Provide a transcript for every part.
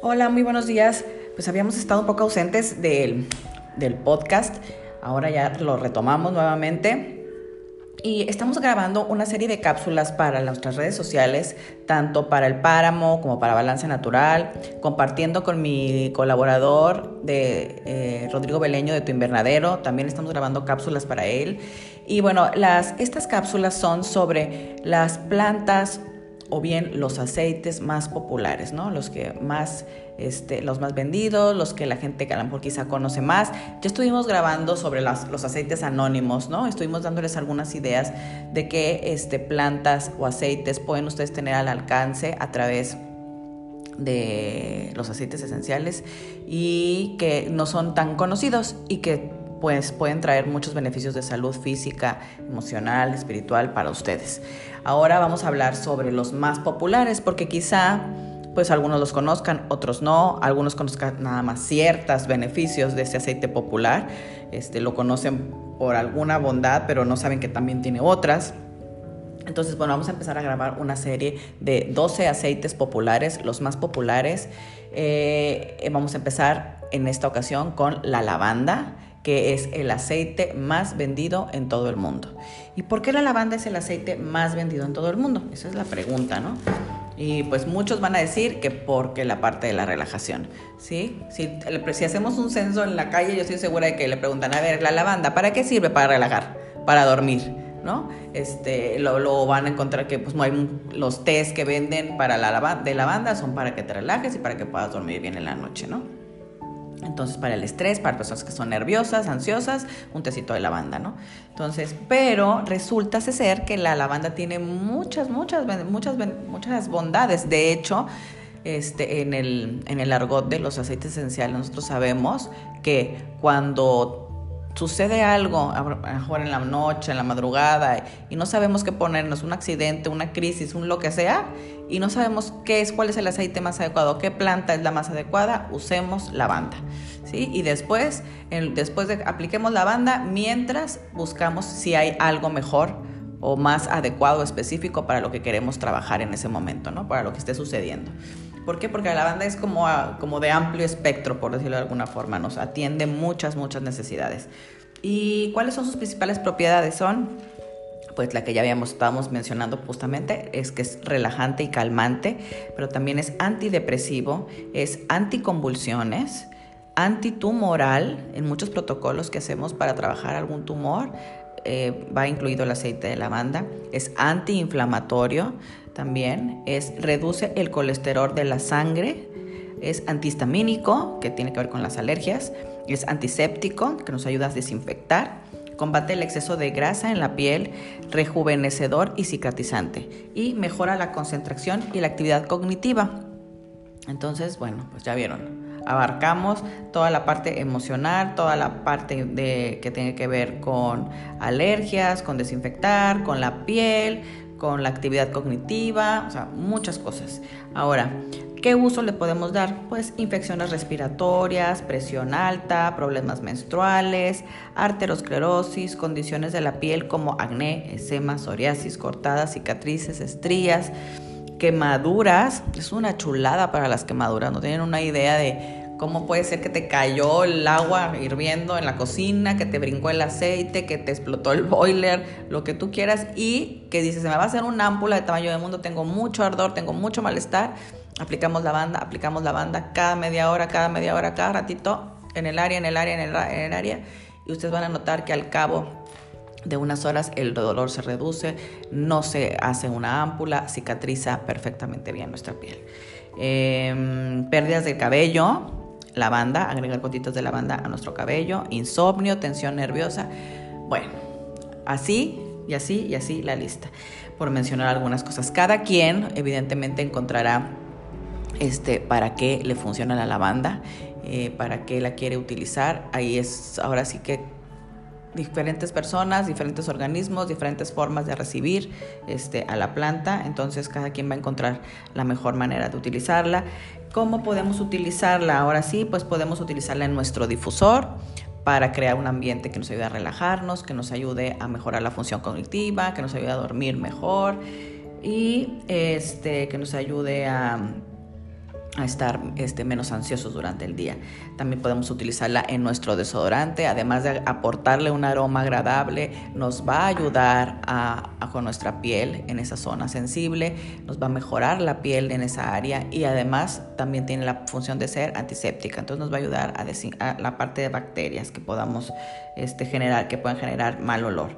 Hola, muy buenos días. Pues habíamos estado un poco ausentes del, del podcast. Ahora ya lo retomamos nuevamente. Y estamos grabando una serie de cápsulas para nuestras redes sociales, tanto para el páramo como para Balance Natural, compartiendo con mi colaborador de eh, Rodrigo Beleño de Tu Invernadero. También estamos grabando cápsulas para él. Y bueno, las, estas cápsulas son sobre las plantas o bien los aceites más populares, ¿no? Los que más, este, los más vendidos, los que la gente que a quizá conoce más. Ya estuvimos grabando sobre los aceites anónimos, ¿no? Estuvimos dándoles algunas ideas de qué este, plantas o aceites pueden ustedes tener al alcance a través de los aceites esenciales y que no son tan conocidos y que pues pueden traer muchos beneficios de salud física, emocional, espiritual para ustedes. Ahora vamos a hablar sobre los más populares porque quizá pues algunos los conozcan, otros no, algunos conozcan nada más ciertos beneficios de ese aceite popular, este, lo conocen por alguna bondad, pero no saben que también tiene otras. Entonces, bueno, vamos a empezar a grabar una serie de 12 aceites populares, los más populares. Eh, vamos a empezar en esta ocasión con la lavanda que es el aceite más vendido en todo el mundo. ¿Y por qué la lavanda es el aceite más vendido en todo el mundo? Esa es la pregunta, ¿no? Y pues muchos van a decir que porque la parte de la relajación, ¿sí? Si, si hacemos un censo en la calle, yo estoy segura de que le preguntan, a ver, la lavanda, ¿para qué sirve? Para relajar, para dormir, ¿no? Este, lo, van a encontrar que pues hay los tés que venden para la de lavanda son para que te relajes y para que puedas dormir bien en la noche, ¿no? Entonces, para el estrés, para personas que son nerviosas, ansiosas, un tecito de lavanda, ¿no? Entonces, pero resulta ser que la lavanda tiene muchas, muchas, muchas, muchas bondades. De hecho, este, en, el, en el argot de los aceites esenciales, nosotros sabemos que cuando sucede algo, a lo mejor en la noche, en la madrugada, y no sabemos qué ponernos, un accidente, una crisis, un lo que sea, y no sabemos qué es, cuál es el aceite más adecuado, qué planta es la más adecuada, usemos lavanda. ¿sí? Y después, después de apliquemos lavanda, mientras buscamos si hay algo mejor o más adecuado, específico para lo que queremos trabajar en ese momento, ¿no? Para lo que esté sucediendo. ¿Por qué? Porque la lavanda es como, como de amplio espectro, por decirlo de alguna forma, nos atiende muchas, muchas necesidades. ¿Y cuáles son sus principales propiedades? Son, pues la que ya habíamos, estábamos mencionando justamente, es que es relajante y calmante, pero también es antidepresivo, es anticonvulsiones, antitumoral, en muchos protocolos que hacemos para trabajar algún tumor, eh, va incluido el aceite de lavanda, es antiinflamatorio, también, es reduce el colesterol de la sangre, es antihistamínico, que tiene que ver con las alergias, es antiséptico, que nos ayuda a desinfectar, combate el exceso de grasa en la piel, rejuvenecedor y cicatrizante, y mejora la concentración y la actividad cognitiva. Entonces, bueno, pues ya vieron, abarcamos toda la parte emocional, toda la parte de, que tiene que ver con alergias, con desinfectar, con la piel, con la actividad cognitiva, o sea, muchas cosas. Ahora, ¿qué uso le podemos dar? Pues infecciones respiratorias, presión alta, problemas menstruales, arteriosclerosis, condiciones de la piel como acné, eczema, psoriasis, cortadas, cicatrices, estrías, quemaduras. Es una chulada para las quemaduras, no tienen una idea de ¿Cómo puede ser que te cayó el agua hirviendo en la cocina, que te brincó el aceite, que te explotó el boiler, lo que tú quieras y que dices, se me va a hacer una ámpula de tamaño del mundo, tengo mucho ardor, tengo mucho malestar? Aplicamos la banda, aplicamos la banda cada media hora, cada media hora, cada ratito, en el área, en el área, en el, en el área. Y ustedes van a notar que al cabo de unas horas el dolor se reduce, no se hace una ámpula, cicatriza perfectamente bien nuestra piel. Em, pérdidas del cabello, lavanda, agregar gotitas de lavanda a nuestro cabello, insomnio, tensión nerviosa. Bueno, así y así y así la lista, por mencionar algunas cosas. Cada quien evidentemente encontrará este, para qué le funciona la lavanda, eh, para qué la quiere utilizar. Ahí es ahora sí que diferentes personas, diferentes organismos, diferentes formas de recibir este, a la planta, entonces cada quien va a encontrar la mejor manera de utilizarla. ¿Cómo podemos utilizarla? Ahora sí, pues podemos utilizarla en nuestro difusor para crear un ambiente que nos ayude a relajarnos, que nos ayude a mejorar la función cognitiva, que nos ayude a dormir mejor y este, que nos ayude a a estar este, menos ansiosos durante el día. También podemos utilizarla en nuestro desodorante, además de aportarle un aroma agradable, nos va a ayudar a, con nuestra piel en esa zona sensible, nos va a mejorar la piel en esa área y además también tiene la función de ser antiséptica, entonces nos va a ayudar a, a la parte de bacterias que podamos este, generar, que puedan generar mal olor.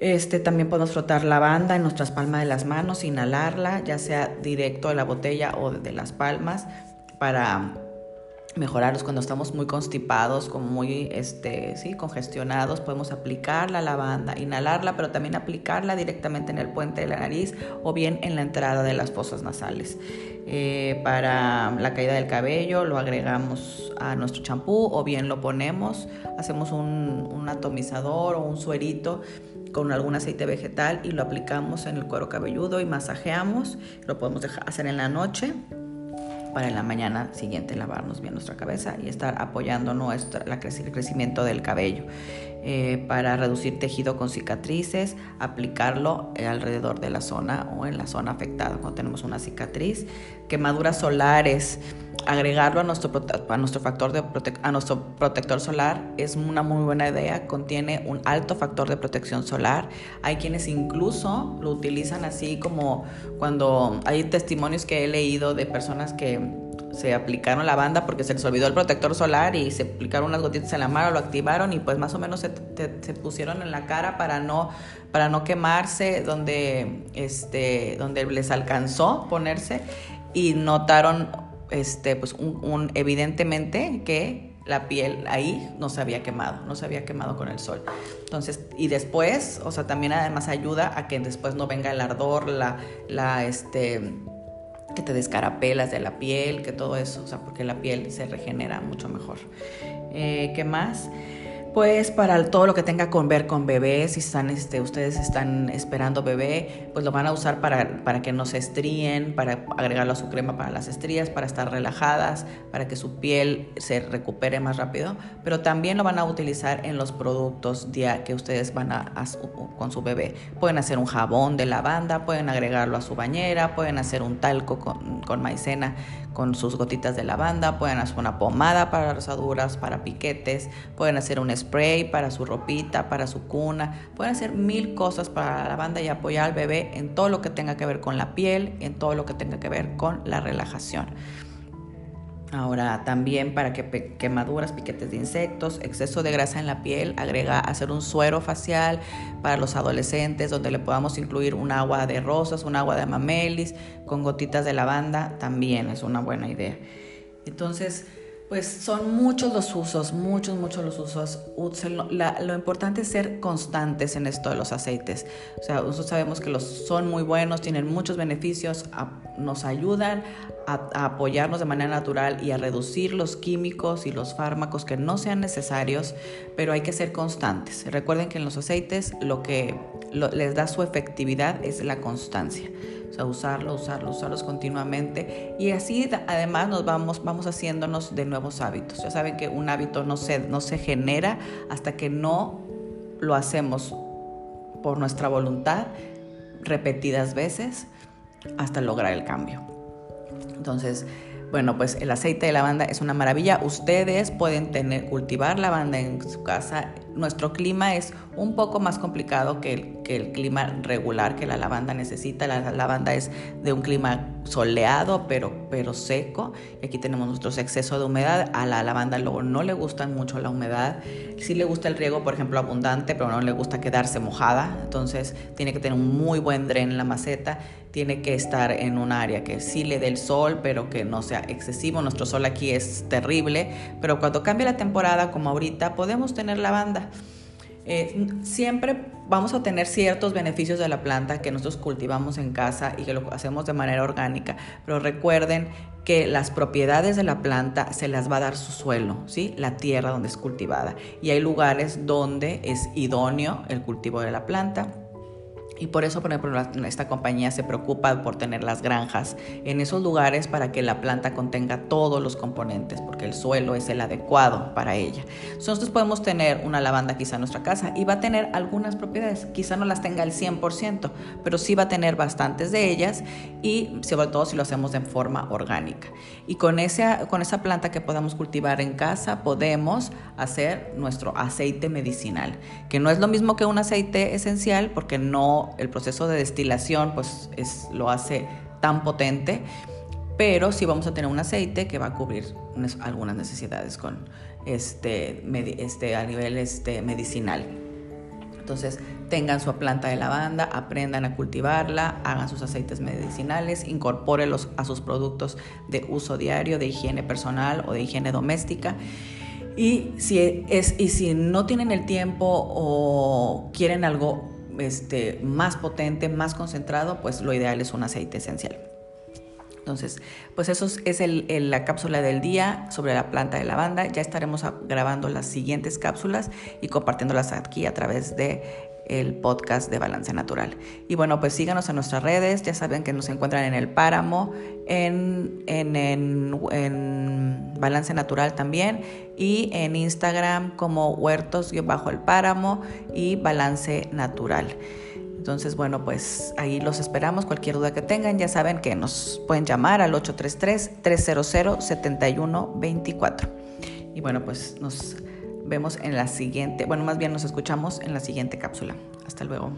Este, también podemos frotar lavanda en nuestras palmas de las manos, inhalarla, ya sea directo de la botella o de las palmas, para mejorarlos cuando estamos muy constipados, como muy este, sí, congestionados, podemos aplicar la lavanda, inhalarla, pero también aplicarla directamente en el puente de la nariz o bien en la entrada de las fosas nasales. Eh, para la caída del cabello lo agregamos a nuestro champú o bien lo ponemos, hacemos un, un atomizador o un suerito con algún aceite vegetal y lo aplicamos en el cuero cabelludo y masajeamos. Lo podemos hacer en la noche para en la mañana siguiente lavarnos bien nuestra cabeza y estar apoyando nuestra, la, el crecimiento del cabello. Eh, para reducir tejido con cicatrices, aplicarlo alrededor de la zona o en la zona afectada cuando tenemos una cicatriz. Quemaduras solares, agregarlo a nuestro, a nuestro factor de a nuestro protector solar es una muy buena idea. Contiene un alto factor de protección solar. Hay quienes incluso lo utilizan así como cuando hay testimonios que he leído de personas que se aplicaron la banda porque se les olvidó el protector solar y se aplicaron unas gotitas en la mano, lo activaron y pues más o menos se, pusieron en la cara para no, para no quemarse donde, este, donde les alcanzó ponerse y notaron este, pues un, evidentemente que la piel ahí no se había quemado, no se había quemado con el sol. Entonces, y después, o sea, también además ayuda a que después no venga el ardor, la, la, este, que te descarapelas de la piel, que todo eso, o sea, porque la piel se regenera mucho mejor. Eh, ¿Qué más? Pues para todo lo que tenga con ver con bebés, si están, este, ustedes están esperando bebé, pues lo van a usar para, para que no se estríen, para agregarlo a su crema para las estrías, para estar relajadas, para que su piel se recupere más rápido, pero también lo van a utilizar en los productos día que ustedes van a, con su bebé. Pueden hacer un jabón de lavanda, pueden agregarlo a su bañera, pueden hacer un talco con maicena con sus gotitas de lavanda, pueden hacer una pomada para rosaduras, para piquetes, pueden hacer un spray para su ropita, para su cuna, pueden hacer mil cosas para la lavanda y apoyar al bebé en todo lo que tenga que ver con la piel, en todo lo que tenga que ver con la relajación. Ahora también para que quemaduras, piquetes de insectos, exceso de grasa en la piel, agrega hacer un suero facial para los adolescentes donde le podamos incluir un agua de rosas, un agua de mamelis con gotitas de lavanda, también es una buena idea. Entonces, pues son muchos los usos, muchos, muchos los usos. lo importante es ser constantes en esto de los aceites. O sea, nosotros sabemos que los son muy buenos, tienen muchos beneficios, nos ayudan a, apoyarnos de manera natural y a reducir los químicos y los fármacos que no sean necesarios, pero hay que ser constantes. Recuerden que en los aceites lo que les da su efectividad es la constancia. Sea, usarlo, usarlo, usarlos continuamente. Y así además nos vamos, vamos haciéndonos de nuevos hábitos. Ya saben que un hábito no se, no se genera hasta que no lo hacemos por nuestra voluntad repetidas veces hasta lograr el cambio. Entonces, bueno, pues el aceite de lavanda es una maravilla. Ustedes pueden tener, cultivar lavanda en su casa. Nuestro clima es un poco más complicado que el, clima regular que la lavanda necesita. La, lavanda es de un clima soleado, pero, seco. Y aquí tenemos nuestro exceso de humedad. A la lavanda luego no le gusta mucho la humedad. Sí le gusta el riego, por ejemplo, abundante, pero no le gusta quedarse mojada. Entonces tiene que tener un muy buen dren en la maceta tiene que estar en un área que sí le dé el sol, pero que no sea excesivo. Nuestro sol aquí es terrible, pero cuando cambia la temporada, como ahorita, podemos tener lavanda. Eh, siempre vamos a tener ciertos beneficios de la planta que nosotros cultivamos en casa y que lo hacemos de manera orgánica, pero recuerden que las propiedades de la planta se las va a dar su suelo, ¿sí? la tierra donde es cultivada. Y hay lugares donde es idóneo el cultivo de la planta Y por eso, por ejemplo, esta compañía se preocupa por tener las granjas en esos lugares para que la planta contenga todos los componentes, porque el suelo es el adecuado para ella. Nosotros podemos tener una lavanda quizá en nuestra casa y va a tener algunas propiedades, quizá no las tenga al 100%, pero sí va a tener bastantes de ellas y sobre todo si lo hacemos de forma orgánica. Y con esa, con esa planta que podamos cultivar en casa podemos hacer nuestro aceite medicinal, que no es lo mismo que un aceite esencial porque no el proceso de destilación pues es, lo hace tan potente, pero sí vamos a tener un aceite que va a cubrir algunas necesidades con este, este, a nivel este, medicinal. Entonces, tengan su planta de lavanda, aprendan a cultivarla, hagan sus aceites medicinales, incorpórenlos a sus productos de uso diario, de higiene personal o de higiene doméstica. Y si, es, y si no tienen el tiempo o quieren algo este, más potente, más concentrado, pues lo ideal es un aceite esencial. Entonces, pues eso es la cápsula del día sobre la planta de lavanda. Ya estaremos grabando las siguientes cápsulas y compartiéndolas aquí a través de el podcast de Balance Natural. Y bueno, pues síganos en nuestras redes, ya saben que nos encuentran en el páramo, en, en, en, Balance Natural también, y en Instagram como huertos-el páramo y Balance Natural. Entonces, bueno, pues ahí los esperamos. Cualquier duda que tengan, ya saben que nos pueden llamar al 833-300-7124. Y bueno, pues nos vemos en la siguiente, bueno, más bien nos escuchamos en la siguiente cápsula. Hasta luego.